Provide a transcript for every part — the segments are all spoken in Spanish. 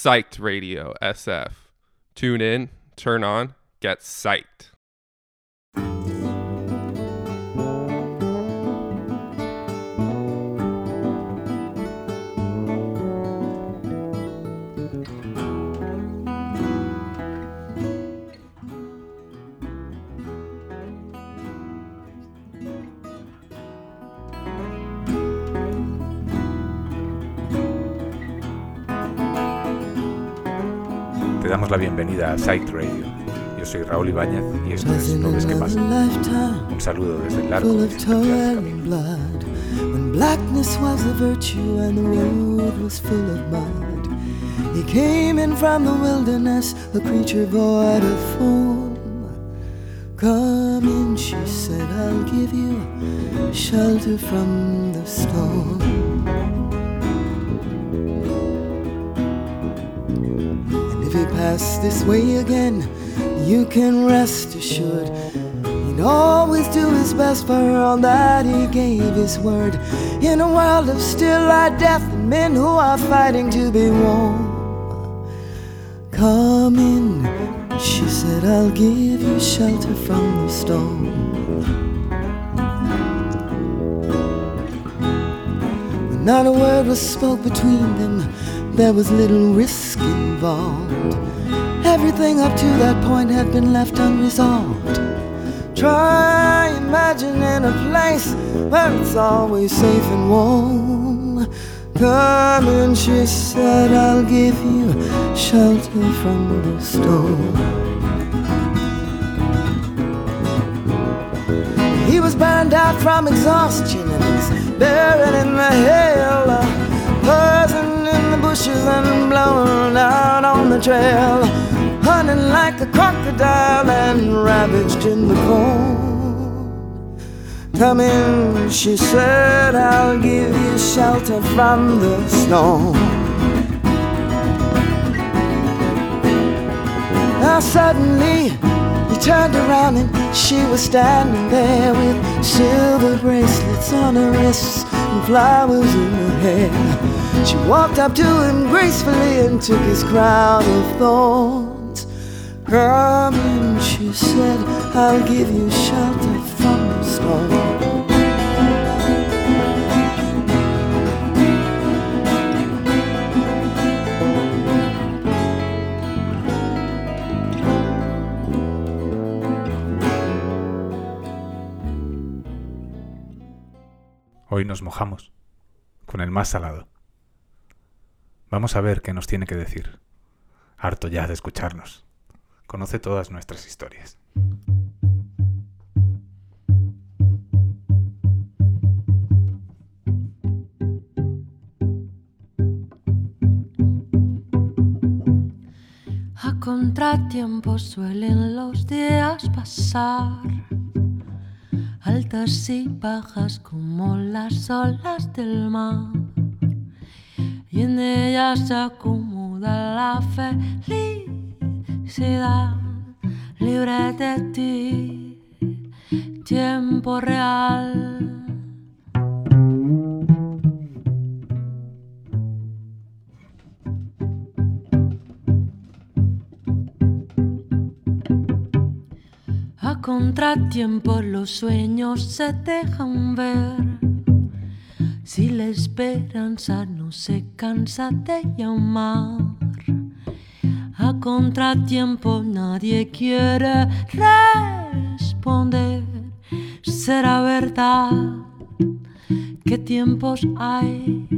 Psyched Radio SF. Tune in, turn on, get psyched. Bienvenida a Sight Radio. Yo soy Raúl Ibáñez y esto es No ves qué pasa. Un saludo desde el largo y of toil and blood. When blackness was a virtue and the road was full of mud. He came in from the wilderness, a creature void of form. Come in, she said, I'll give you shelter from the storm. Passed this way again, you can rest assured he'd always do his best for all that he gave his word. In a world of still light death and men who are fighting to be warm. Come in, she said, I'll give you shelter from the storm. Not a word was spoke between them, there was little risk involved. Everything up to that point had been left unresolved. Try imagining a place where it's always safe and warm. Come in, she said, I'll give you shelter from the storm. He was burned out from exhaustion and he's buried in the hail. Buzzing in the bushes and blown out on the trail. Hunting like a crocodile and ravaged in the cold. Come in, she said, I'll give you shelter from the storm. Now suddenly he turned around and she was standing there with silver bracelets on her wrists and flowers in her hair. She walked up to him gracefully and took his crown of thorns. She said, I'll give you shelter from the storm. Hoy nos mojamos con el más salado. Vamos a ver qué nos tiene que decir. Harto ya de escucharnos. Conoce todas nuestras historias. A contratiempo suelen los días pasar, altas y bajas como las olas del mar, y en ellas se acomoda la felicidad libre de ti, tiempo real. A contratiempo los sueños se dejan ver. Si la esperanza no se cansa de llamar. Contratiempo nadie quiere responder. Será verdad qué tiempos hay.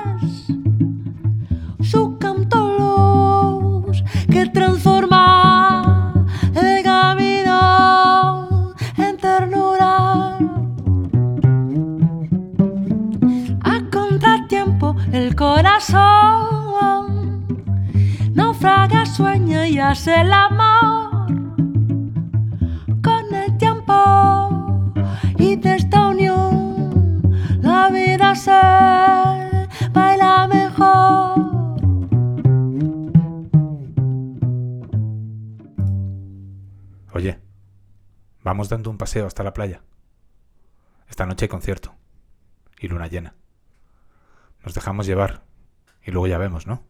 Corazón naufraga, sueña y hace el amor con el tiempo y de esta unión la vida se baila mejor. Oye, vamos dando un paseo hasta la playa. Esta noche hay concierto. Y luna llena. Nos dejamos llevar. Y luego ya vemos, ¿no?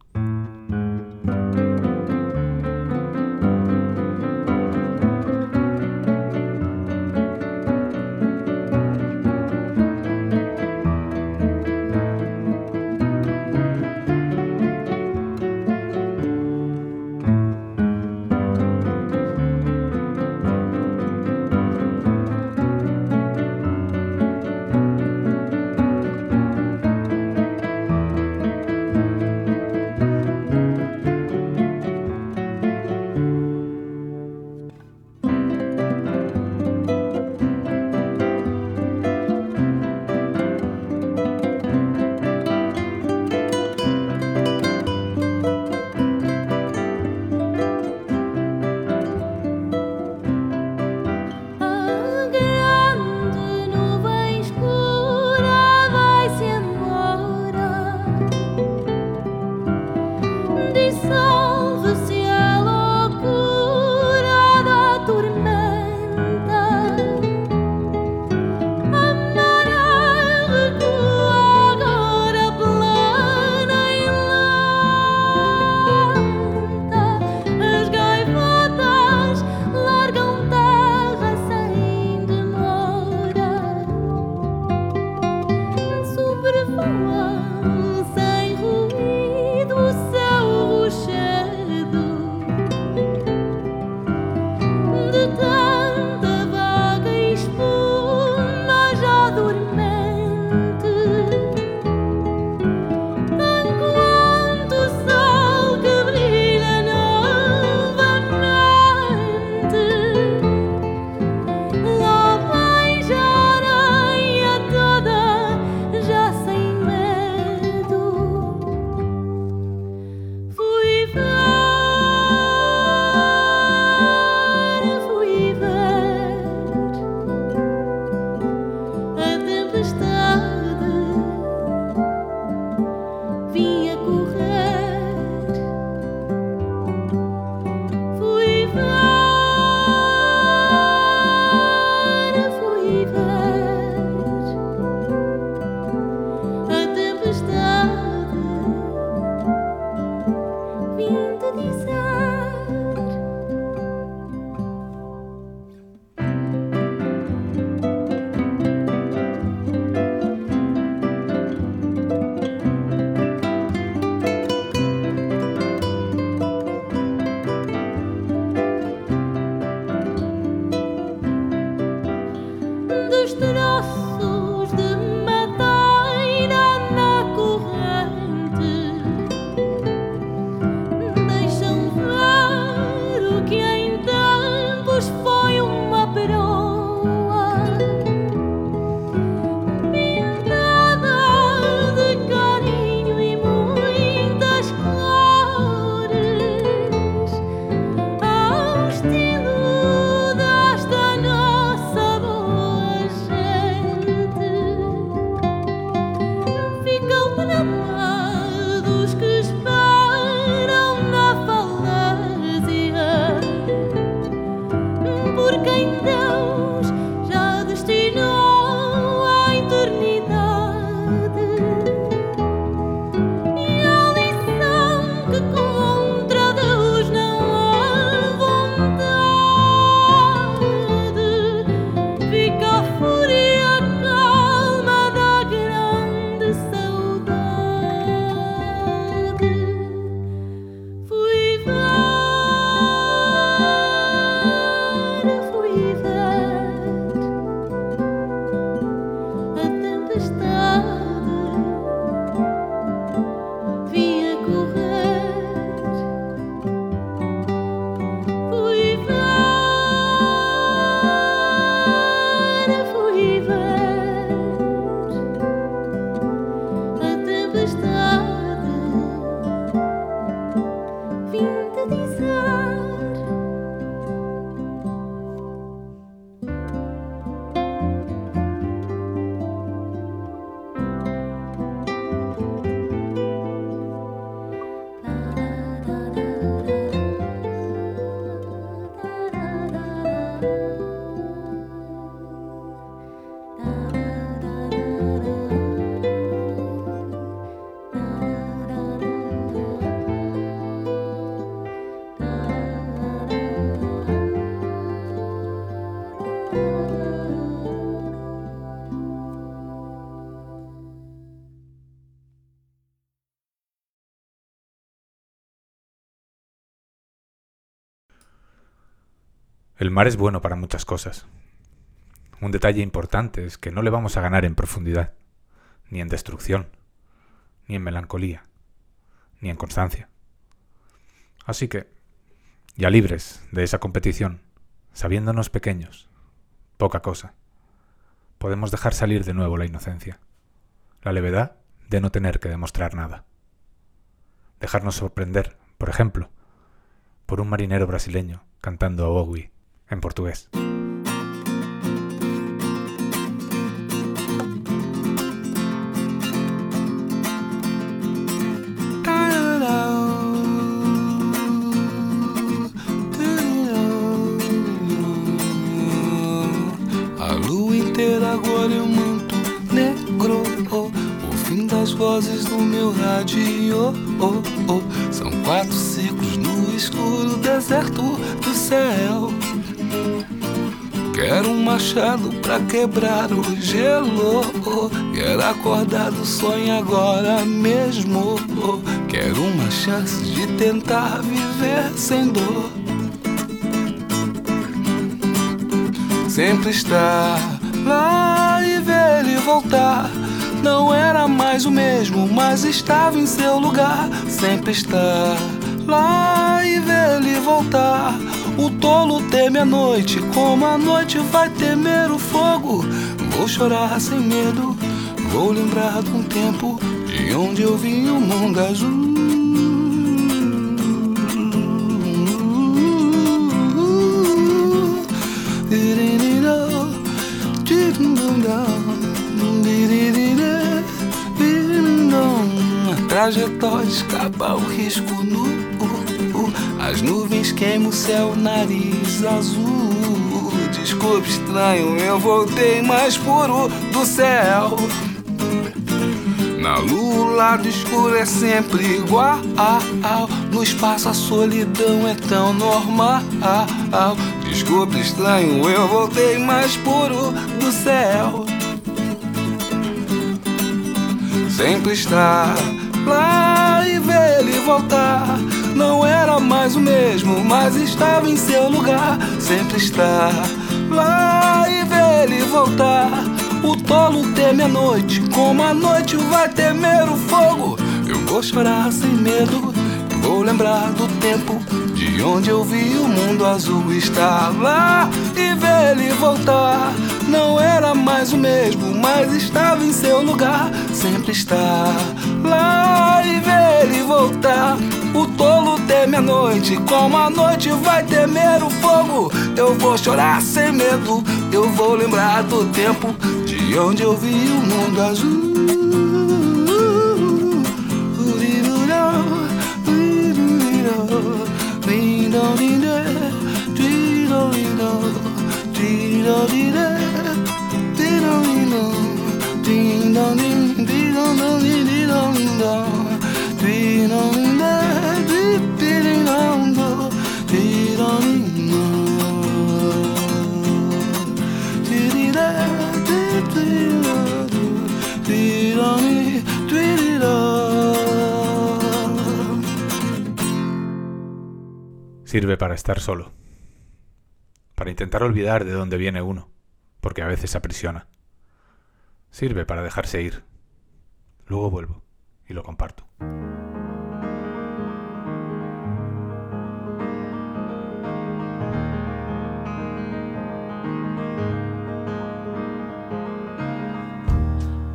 El mar es bueno para muchas cosas. Un detalle importante es que no le vamos a ganar en profundidad, ni en destrucción, ni en melancolía, ni en constancia. Así que, ya libres de esa competición, sabiéndonos pequeños, poca cosa, podemos dejar salir de nuevo la inocencia, la levedad de no tener que demostrar nada. Dejarnos sorprender, por ejemplo, por un marinero brasileño cantando a Bowie A lua inteira agora é um manto negro. oh, o fim das vozes do meu rádio. oh, oh. São quatro ciclos no escuro deserto do céu. Quero um machado pra quebrar o gelo. Quero acordar do sonho agora mesmo. Quero uma chance de tentar viver sem dor. Sempre estar lá e ver ele voltar. Não era mais o mesmo, mas estava em seu lugar. Sempre estar lá e ver ele voltar. O tolo teme a noite, como a noite vai temer o fogo. Vou chorar sem medo, vou lembrar de um tempo de onde eu vi o mundo azul. Trajetória escapa o risco nu. As nuvens queimam o céu, nariz azul. Desculpe, estranho, eu voltei mais puro do céu. Na lua, o lado escuro é sempre igual. No espaço, a solidão é tão normal. Desculpe, estranho, eu voltei mais puro do céu. Sempre estar lá e ver ele voltar. Não era mais o mesmo, mas estava em seu lugar. Sempre estar lá e ver ele voltar. O tolo teme a noite, como a noite vai temer o fogo. Eu vou chorar sem medo, vou lembrar do tempo de onde eu vi o mundo azul estar lá e ver ele voltar. Mais o mesmo, mas estava em seu lugar. Sempre estar lá e ver ele voltar. O tolo teme a noite, como a noite vai temer o fogo. Eu vou chorar sem medo, eu vou lembrar do tempo de onde eu vi o mundo azul. do dee Sirve para estar solo. Para intentar olvidar de dónde viene uno, porque a veces aprisiona. Sirve para dejarse ir. Luego vuelvo y lo comparto.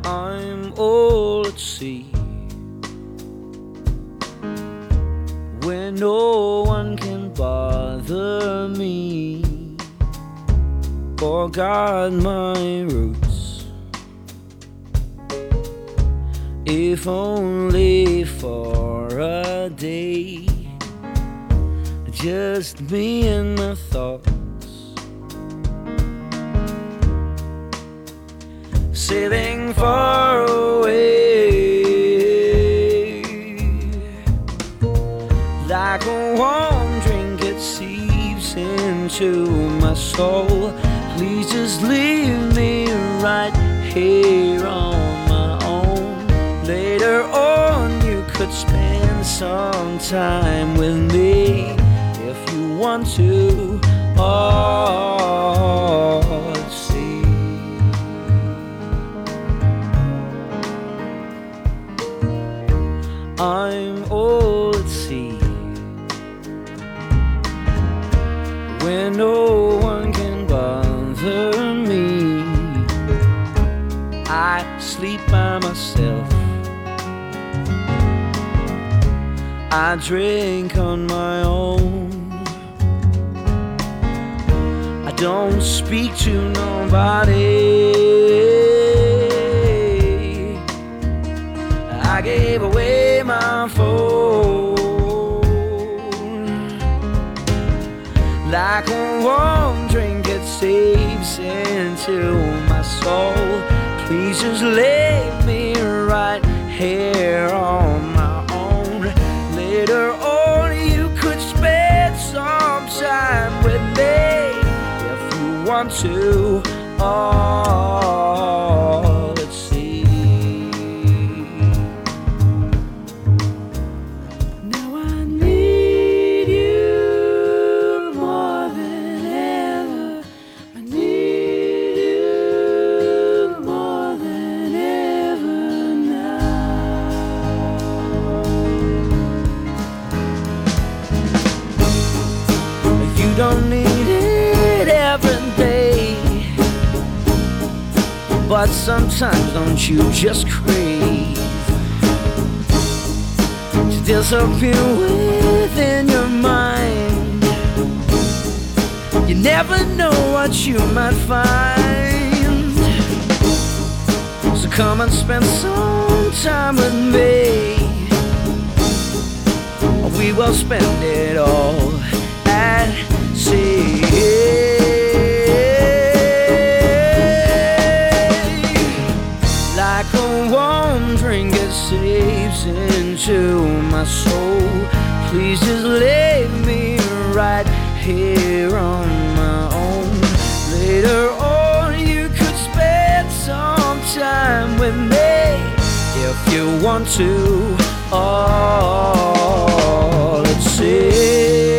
I'm all at sea where no one can bother me or guard my roots. If only for a day, just me and my thoughts. sailing far away. Like a warm drink, it seeps into my soul. Please just leave me right here on could spend some time with me if you want to. Oh, I drink on my own. I don't speak to nobody. I gave away my phone like a warm drink it seeps into my soul. Please just leave me right here on. Later on, you could spend some time with me if you want to. Oh, But sometimes don't you just crave to disappear within your mind. You never know what you might find. So come and spend some time with me. We will spend it all at sea. Into my soul. Please just leave me right here on my own. Later on, you could spend some time with me if you want to. Oh, let's see.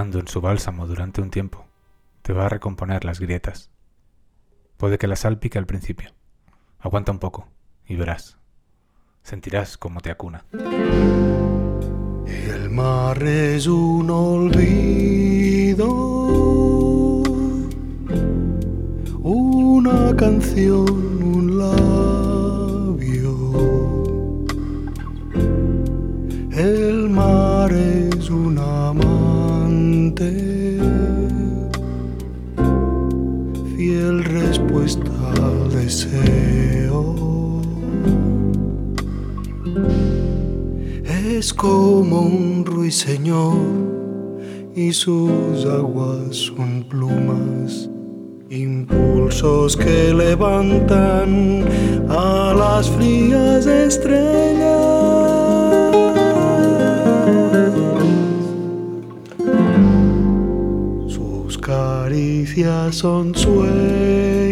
En su bálsamo durante un tiempo te va a recomponer las grietas. Puede que la sal pique al principio. Aguanta un poco y verás. Sentirás cómo te acuna. El mar es un olvido, una canción, un labio. El mar es un amante, deseo. Es como un ruiseñor y sus aguas son plumas, impulsos que levantan a las frías estrellas. Sus caricias son sueños,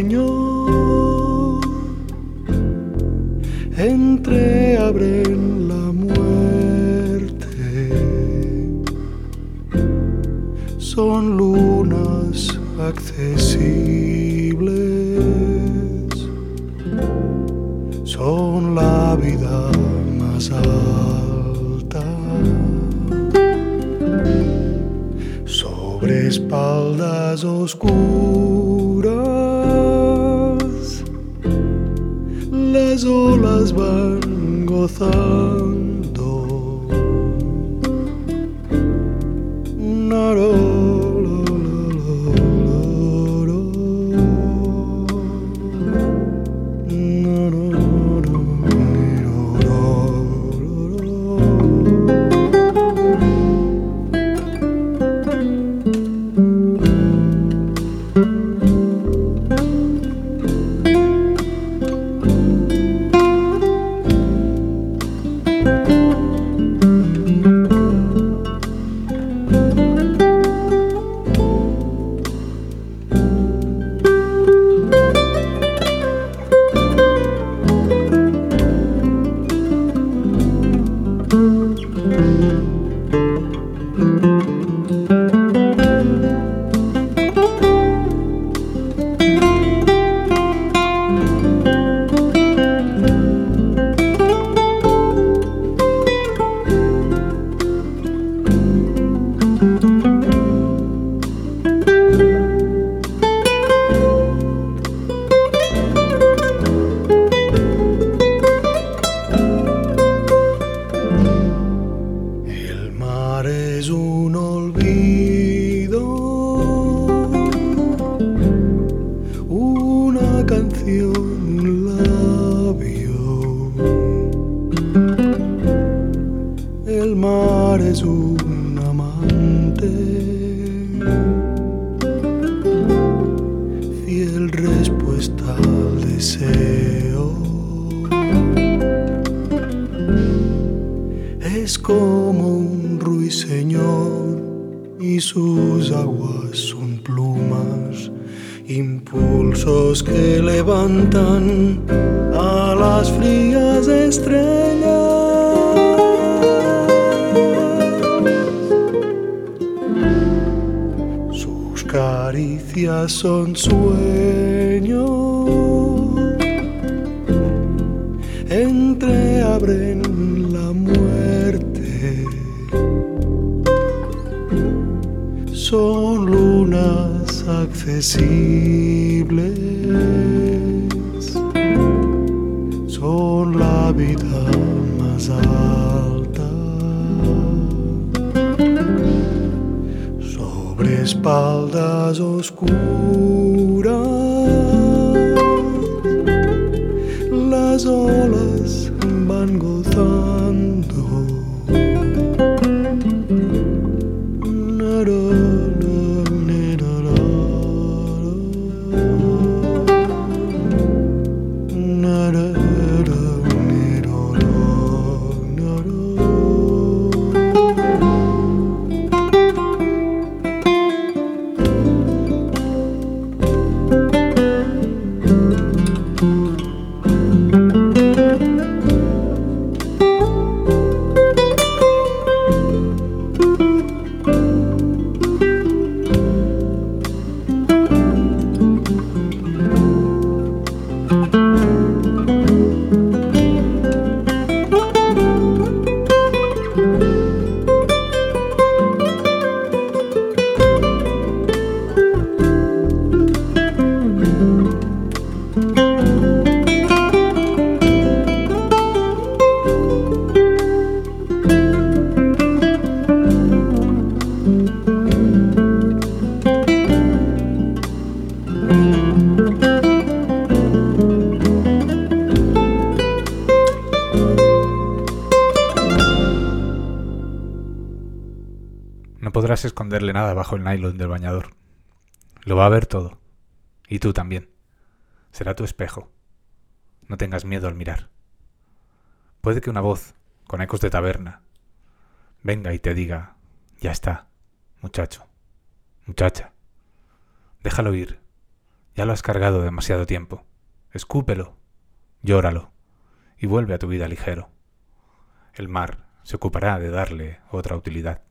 entreabren la muerte. Son lunas accesibles, son la vida más alta. Sobre espaldas oscuras, las olas van gozando. Son sueños, entreabren la muerte. Son lunas accesibles, son la vida más alta. Espaldas oscuras, podrás esconderle nada bajo el nylon del bañador. Lo va a ver todo. Y tú también. Será tu espejo. No tengas miedo al mirar. Puede que una voz, con ecos de taberna, venga y te diga, ya está, muchacho, muchacha. Déjalo ir. Ya lo has cargado demasiado tiempo. Escúpelo, llóralo y vuelve a tu vida ligero. El mar se ocupará de darle otra utilidad.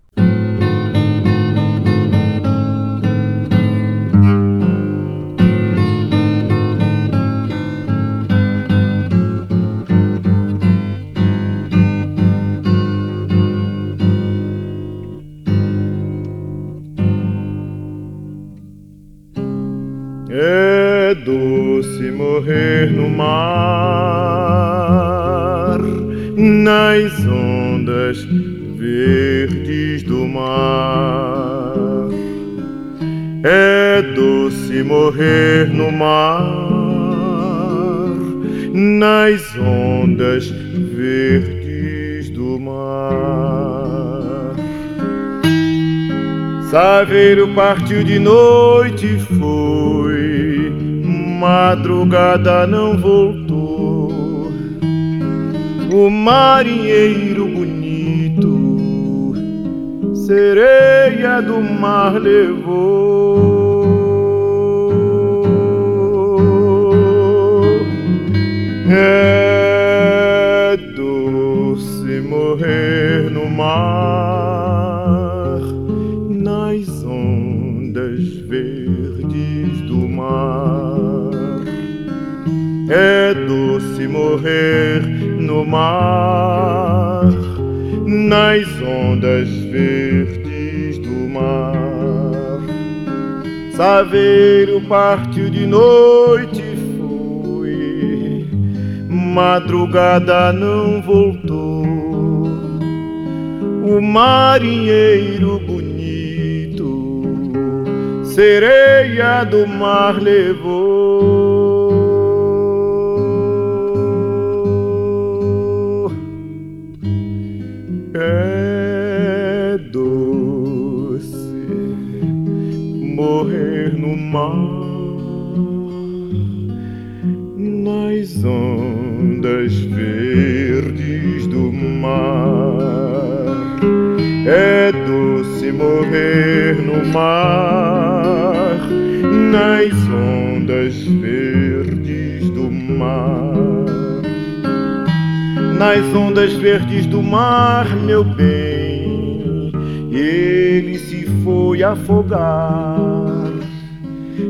Doce morrer no mar, nas ondas verdes do mar. Saveiro partiu de noite foi, madrugada não voltou. O marinheiro bonito, sereia do mar levou. É doce morrer no mar, nas ondas verdes do mar. É doce morrer no mar, nas ondas verdes do mar. Saveiro partiu de noite madrugada não voltou. O marinheiro bonito, sereia do mar levou. É doce morrer no mar, morrer no mar, nas ondas verdes do mar. Nas ondas verdes do mar, meu bem, ele se foi afogar.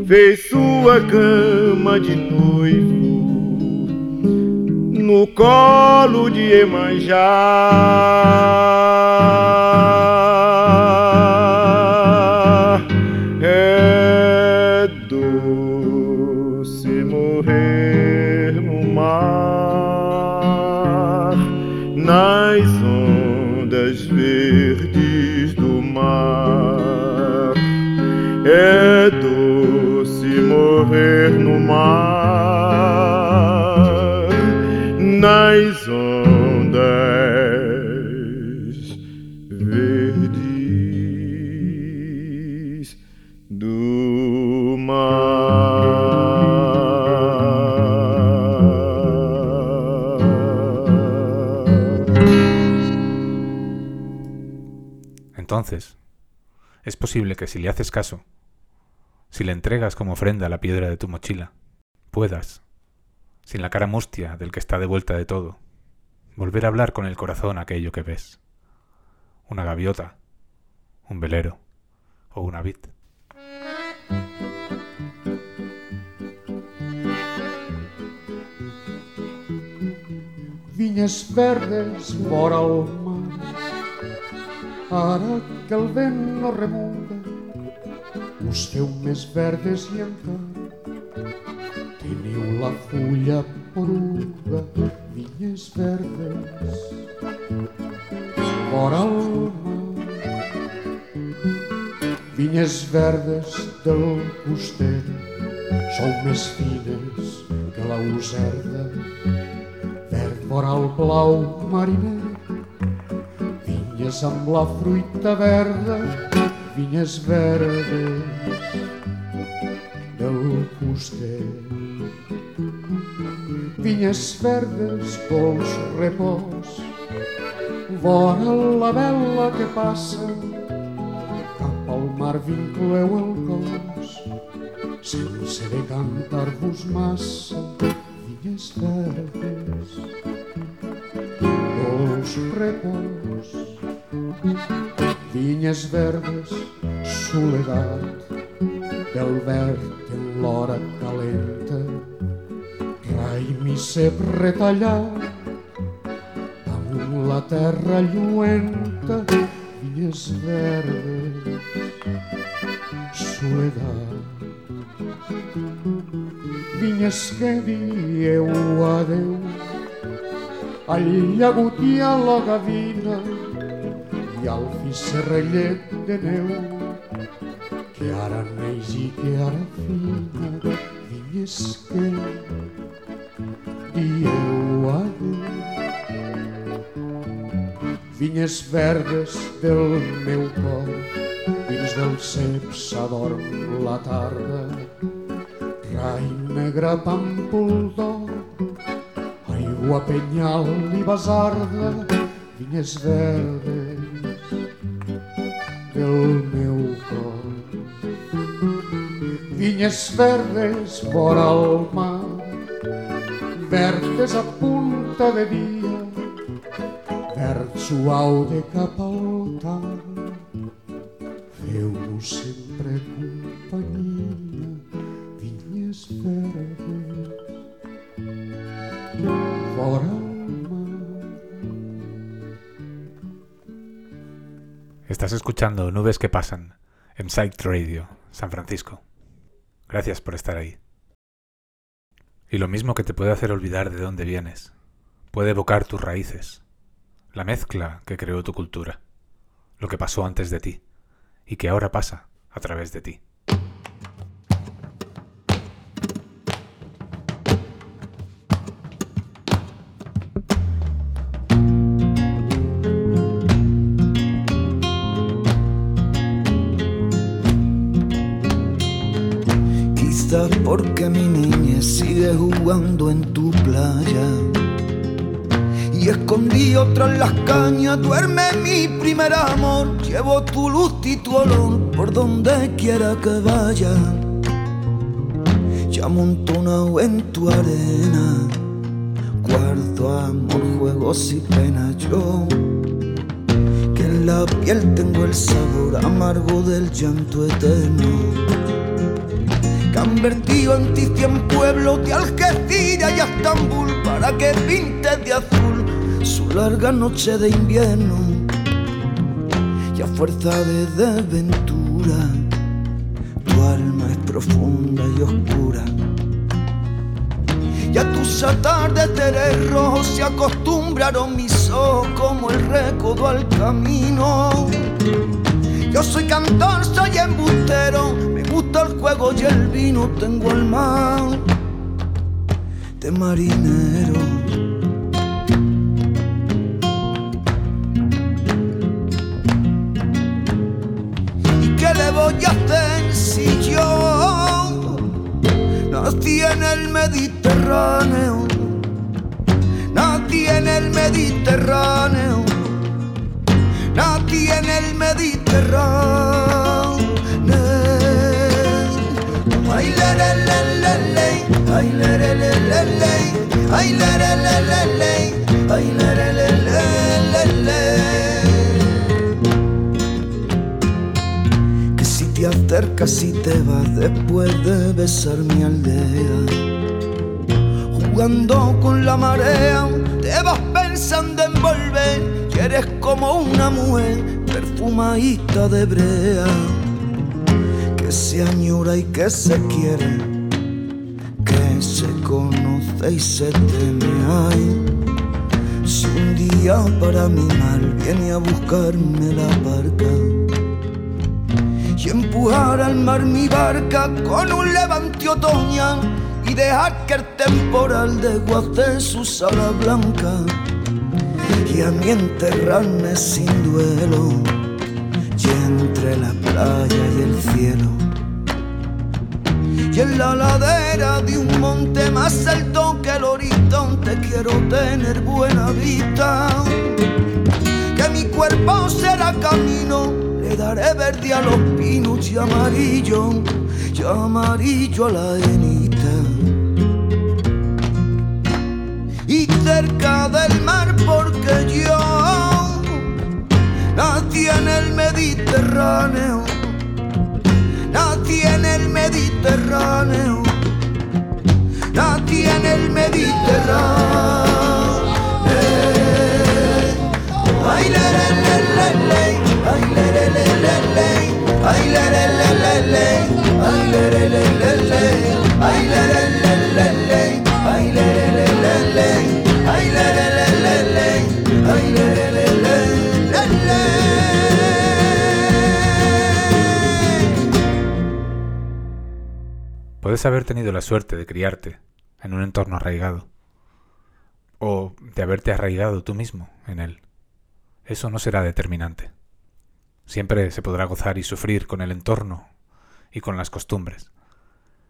Fez sua cama de noivo no colo de Emanjá. Entonces, es posible que si le haces caso, si le entregas como ofrenda la piedra de tu mochila, puedas, sin la cara mustia del que está de vuelta de todo, volver a hablar con el corazón aquello que ves. Una gaviota, un velero o una vid. Vinyes verdes vora el mar, que el vent no remunga, us feu més verdes i encara teniu la fulla poruga, vinyes verdes. Vora el mar. Vinyes verdes del coster, sou més fines que la userda, verd vora el blau mariner, vinyes amb la fruita verda, vinyes verdes del coster. Vinyes verdes, pols, repòs, vora la vela que passa, cap al mar vinculeu el cos, sense decantar-vos massa, vinyes verdes, pols, repòs, vinyes verdes, soledat, del verd en l'hora calenta, raïm i cep retallat, damunt la terra lluenta, vinyes verdes, soledat. Vinyes que dieu adeu, al llagut i a la gavina, i al fisserrellet de neu, que ara neix i que ara fina, vinyes que dieu adeu. Vinyes verdes del meu cor, dins del cep s'adorm la tarda, rai negre pàmpol d'or, aigua penyal i basarda, vinyes verdes del meu cor. Vinyes verdes vora el mar, verdes a punta de dia, verd suau de cap al camp. Feu-nos sempre companyia, Nubes que pasan en Psych Radio, San Francisco. Gracias por estar ahí. Y lo mismo que te puede hacer olvidar de dónde vienes, puede evocar tus raíces, la mezcla que creó tu cultura, lo que pasó antes de ti y que ahora pasa a través de ti. Porque mi niña sigue jugando en tu playa. Y escondido tras las cañas duerme mi primer amor. Llevo tu luz y tu olor por donde quiera que vaya. Ya amontonado en tu arena, guardo amor, juegos y penas yo. Que en la piel tengo el sabor amargo del llanto eterno que han vertido en ti cien pueblos de Algeciras y Estambul para que pintes de azul su larga noche de invierno y a fuerza de desventura tu alma es profunda y oscura. Y a tus atardeceres rojos se acostumbraron mis ojos como el recodo al camino. Yo soy cantor, soy embustero, gusta el juego y el vino, tengo el mar de marinero. ¿Y qué le voy a hacer si yo nací en el Mediterráneo? Nací en el Mediterráneo nací en el Mediterráneo. Que si te acercas y te vas después de besar mi aldea, jugando con la marea, te vas pensando en volver. Que eres como una mujer perfumadita de brea se añora y que se quiere, que se conoce y se teme. Ay, si un día para mi mal viene a buscarme la barca y empujar al mar mi barca con un levante otoñal y dejar que el temporal desguace su sala blanca y a mí enterrarme sin duelo y entre la playa y el cielo. Y en la ladera de un monte más alto que el horizonte quiero tener buena vista. Que mi cuerpo será camino, le daré verde a los pinos y amarillo, y amarillo a la enita. Y cerca del mar porque yo nací en el Mediterráneo nací en el Mediterráneo, nací en el Mediterráneo. Ay, le, le. Ay, le. Ay, le, le, le. Ay, le, le, le. Ay, le. Puedes haber tenido la suerte de criarte en un entorno arraigado o de haberte arraigado tú mismo en él. Eso no será determinante. Siempre se podrá gozar y sufrir con el entorno y con las costumbres.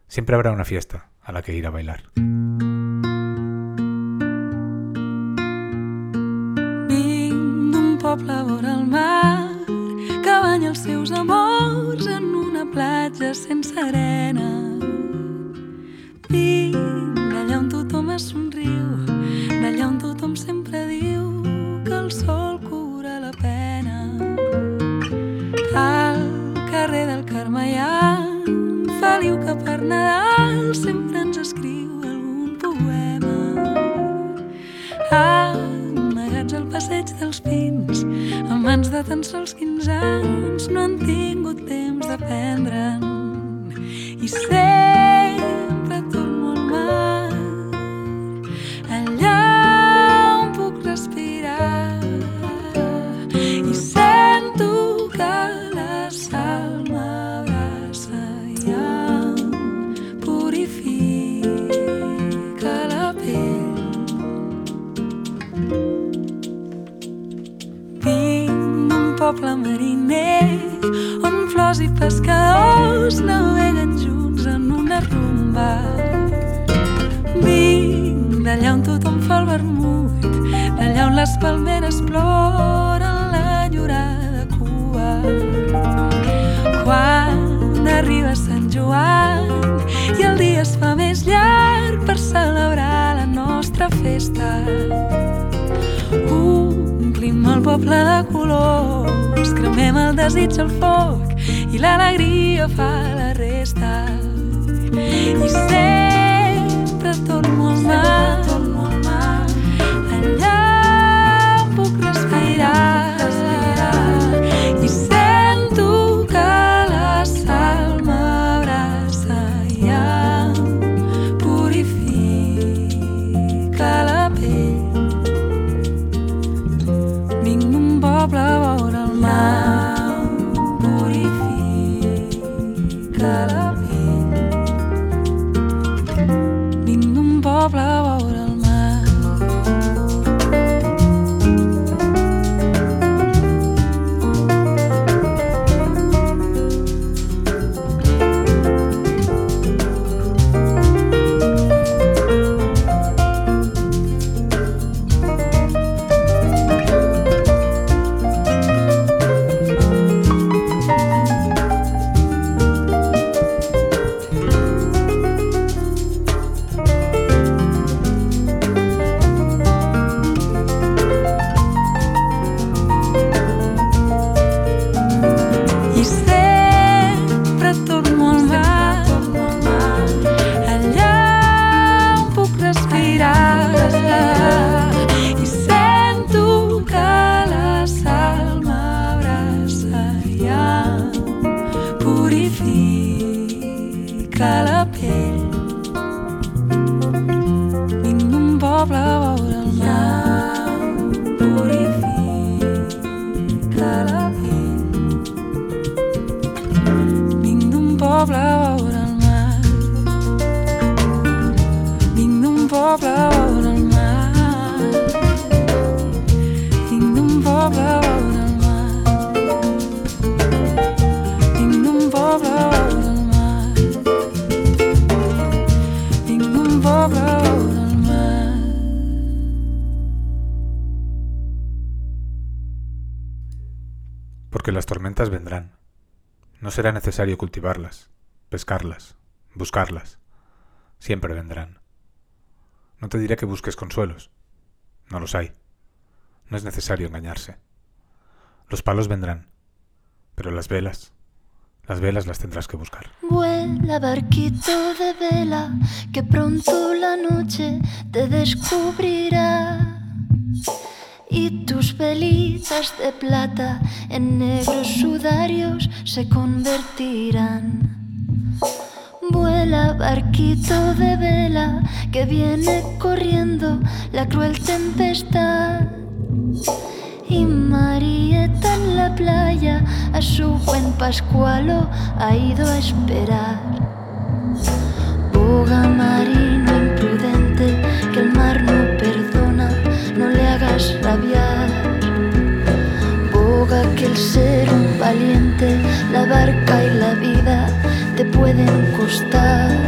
Siempre habrá una fiesta a la que ir a bailar. Poble el mar que banya seus amors en una platja sense arena. Vinc d'allà on tothom es somriu, d'allà on tothom sempre diu que el sol cura la pena. Al carrer del Carme hi ha Feliu que per Nadal sempre ens escriu algun poema. Amagats al passeig dels pins, amb mans de tan sols 15 anys, no han tingut temps d'aprendre'n. I sempre poble mariner on flors i pescadors naveguen junts en una rumba. Vinc d'allà on tothom fa el vermut, d'allà on les palmeres ploren l'enyorada cua. Quan arriba Sant Joan i el dia es fa més llarg per celebrar la nostra festa. Omplim el poble de colors, cremem el desig al foc i l'alegria fa la resta. I vendrán. No será necesario cultivarlas, pescarlas, buscarlas. Siempre vendrán. No te diré que busques consuelos. No los hay. No es necesario engañarse. Los palos vendrán, pero las velas, las velas las tendrás que buscar. Vuela barquito de vela, que pronto la noche te descubrirá. Y tus velitas de plata en negros sudarios se convertirán. Vuela barquito de vela, que viene corriendo la cruel tempestad. Y Marieta en la playa a su buen Pascualo ha ido a esperar. Boga marino rabiar. Boga que el ser un valiente, la barca y la vida te pueden costar.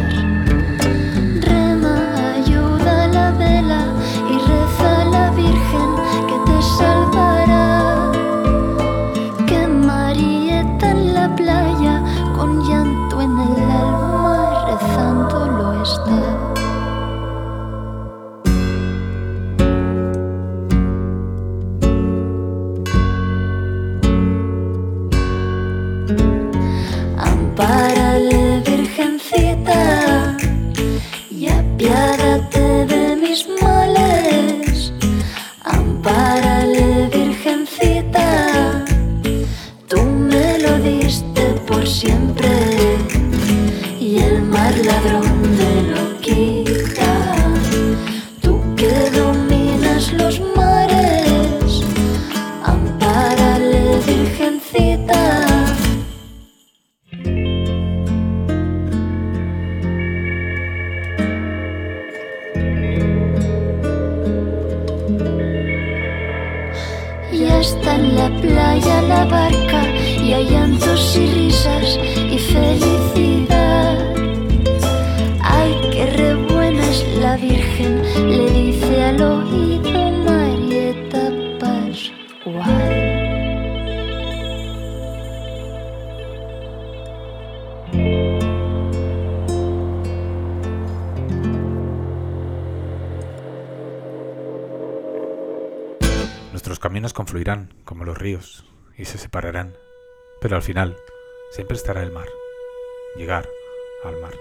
Final siempre estará el mar. Llegar al mar.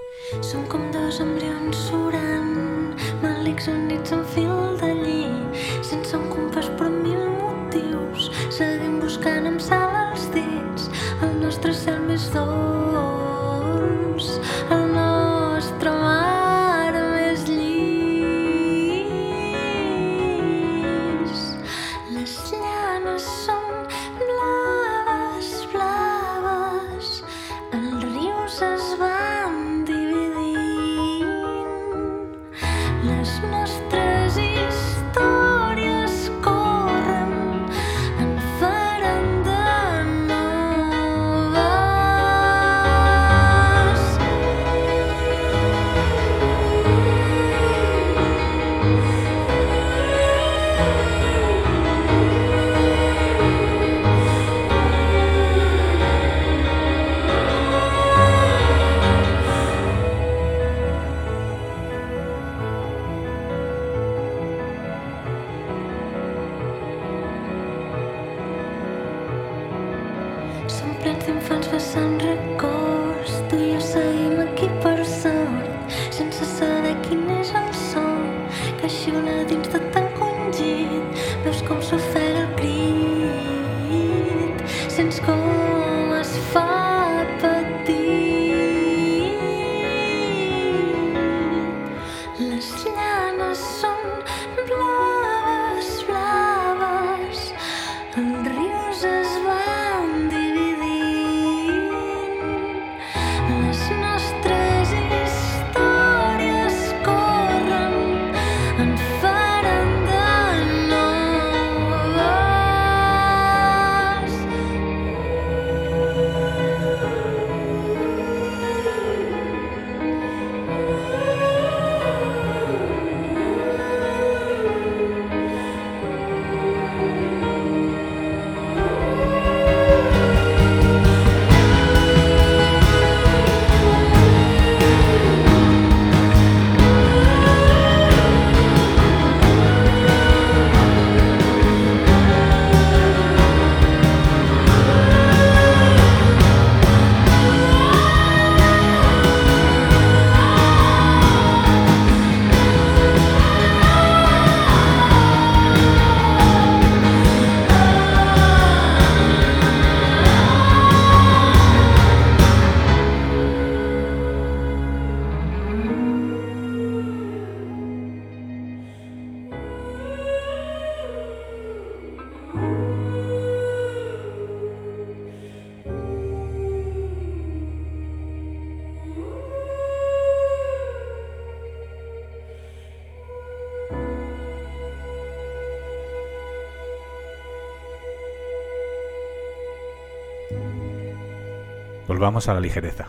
Volvamos a la ligereza,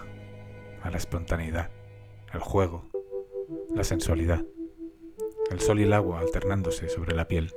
a la espontaneidad, al juego, la sensualidad, el sol y el agua alternándose sobre la piel.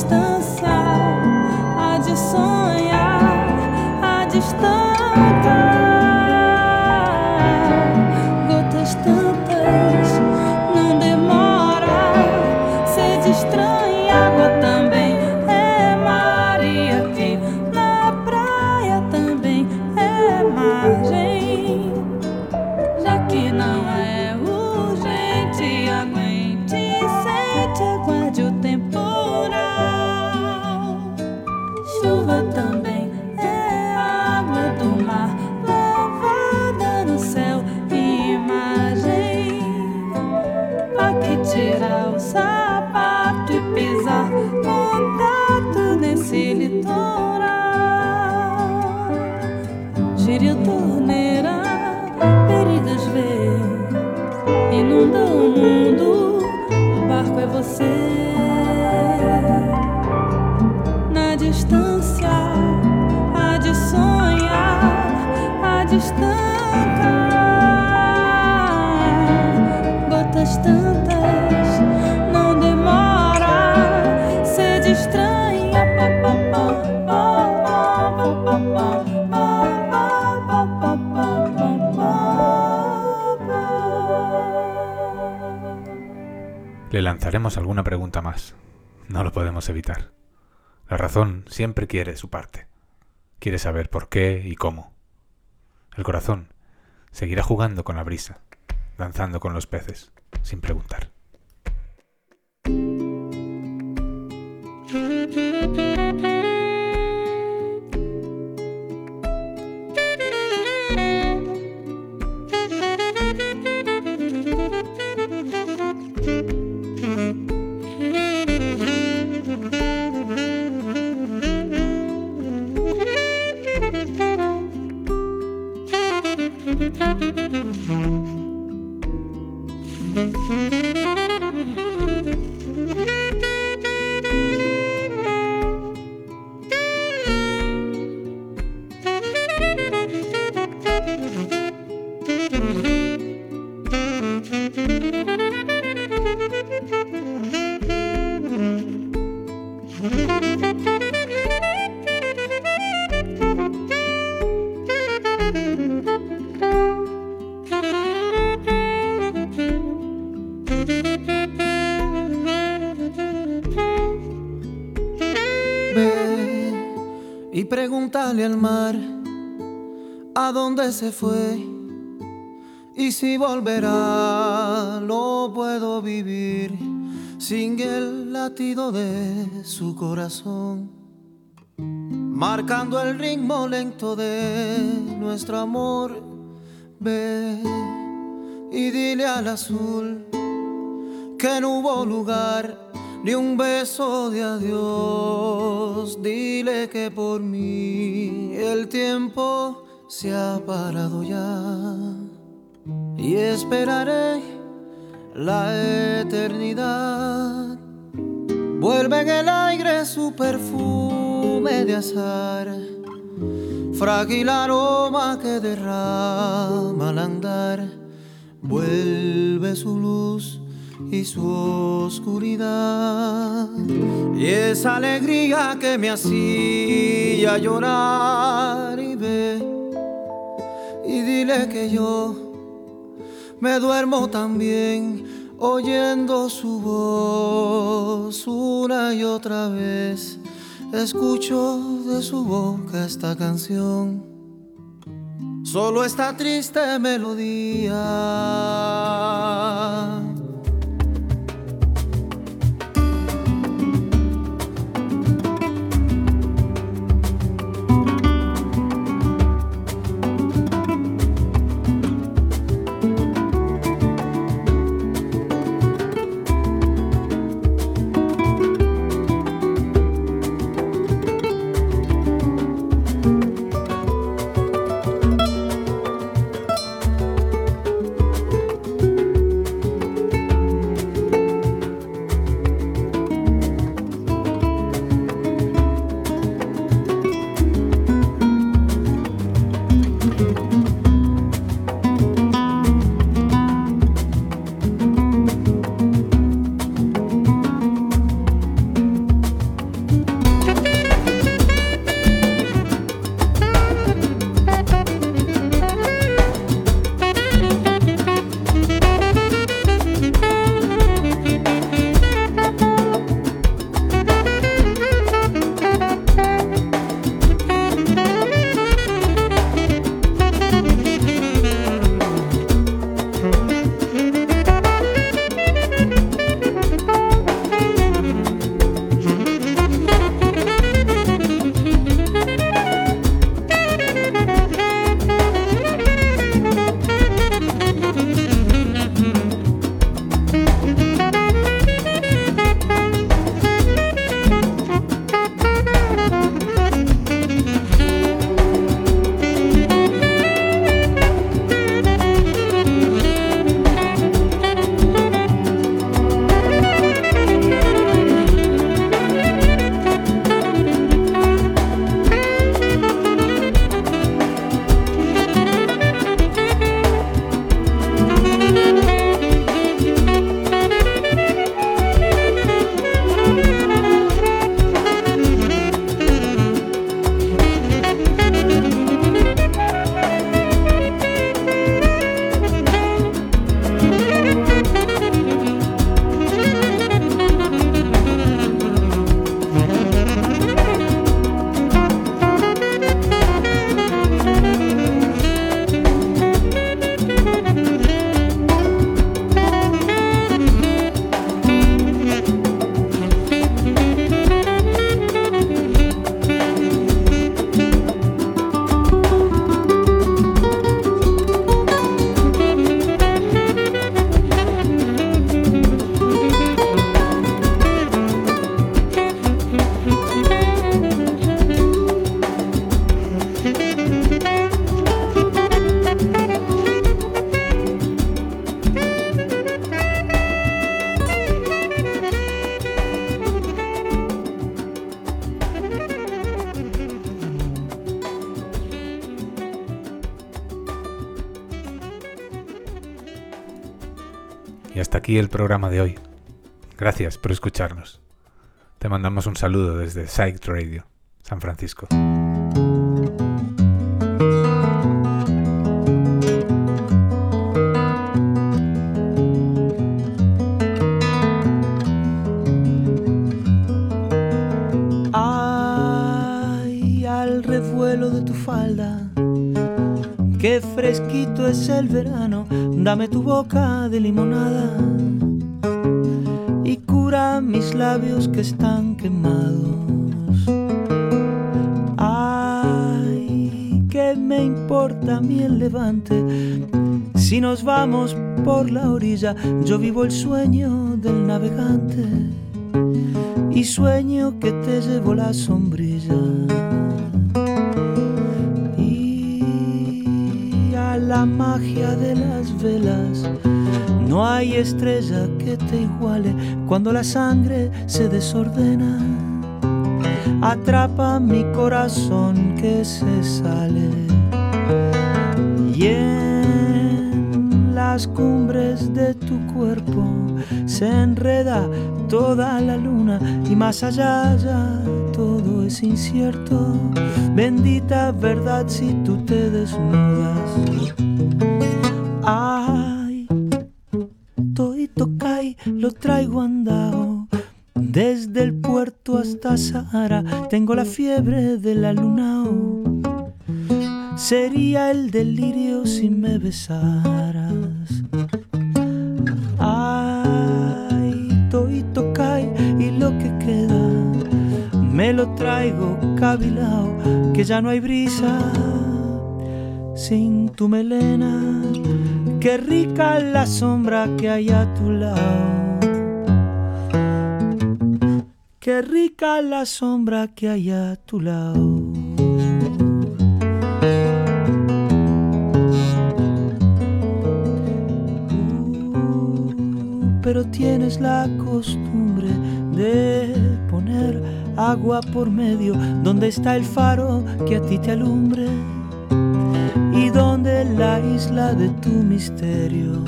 Distância, evitar. La razón siempre quiere su parte. Quiere saber por qué y cómo. El corazón seguirá jugando con la brisa, danzando con los peces, sin preguntar. Dónde se fue y si volverá. No puedo vivir sin el latido de su corazón, marcando el ritmo lento de nuestro amor. Ve y dile al azul que no hubo lugar ni un beso de adiós. Dile que por mí el tiempo se ha parado ya y esperaré la eternidad. Vuelve en el aire su perfume de azar, frágil aroma que derrama al andar. Vuelve su luz y su oscuridad. Y esa alegría que me hacía llorar y ve y dile que yo me duermo también oyendo su voz una y otra vez. Escucho de su boca esta canción, solo esta triste melodía. Aquí el programa de hoy. Gracias por escucharnos. Te mandamos un saludo desde Psych Radio, San Francisco. Es el verano, dame tu boca de limonada y cura mis labios que están quemados. Ay, qué me importa a mí el levante, si nos vamos por la orilla, yo vivo el sueño del navegante y sueño que te llevo la sombrilla. La magia de las velas, no hay estrella que te iguale cuando la sangre se desordena. Atrapa mi corazón que se sale. Y en las cumbres de tu cuerpo se enreda toda la luna y más allá ya todo es incierto. Bendita verdad si tú te desnudas. Ay, toito cae, lo traigo andado. Desde el puerto hasta Sahara tengo la fiebre de la luna. Sería el delirio si me besaras. Ay, me lo traigo cabilao, que ya no hay brisa sin tu melena. Qué rica la sombra que hay a tu lado. Qué rica la sombra que hay a tu lado. Uh, pero tienes la costumbre de poner agua por medio donde está el faro que a ti te alumbre y donde la isla de tu misterio.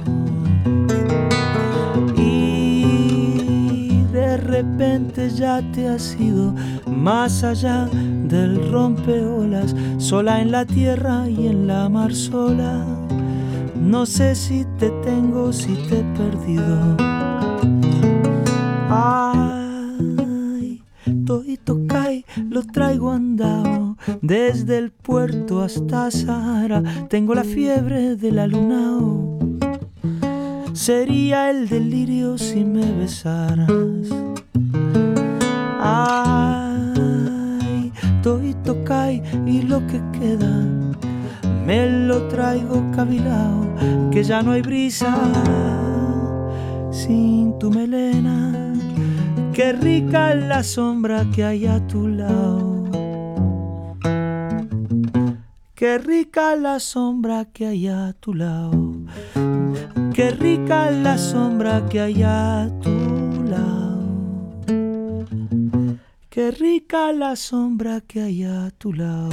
Y de repente ya te has ido más allá del rompeolas, sola en la tierra y en la mar sola. No sé si te tengo, si te he perdido. Desde el puerto hasta Sahara. Tengo la fiebre de la luna. Sería el delirio si me besaras. Ay, toito cae y lo que queda me lo traigo cavilao, que ya no hay brisa sin tu melena. Qué rica la sombra que hay a tu lado. Qué rica la sombra que hay a tu lado. Qué rica la sombra que hay a tu lado. Qué rica la sombra que hay a tu lado.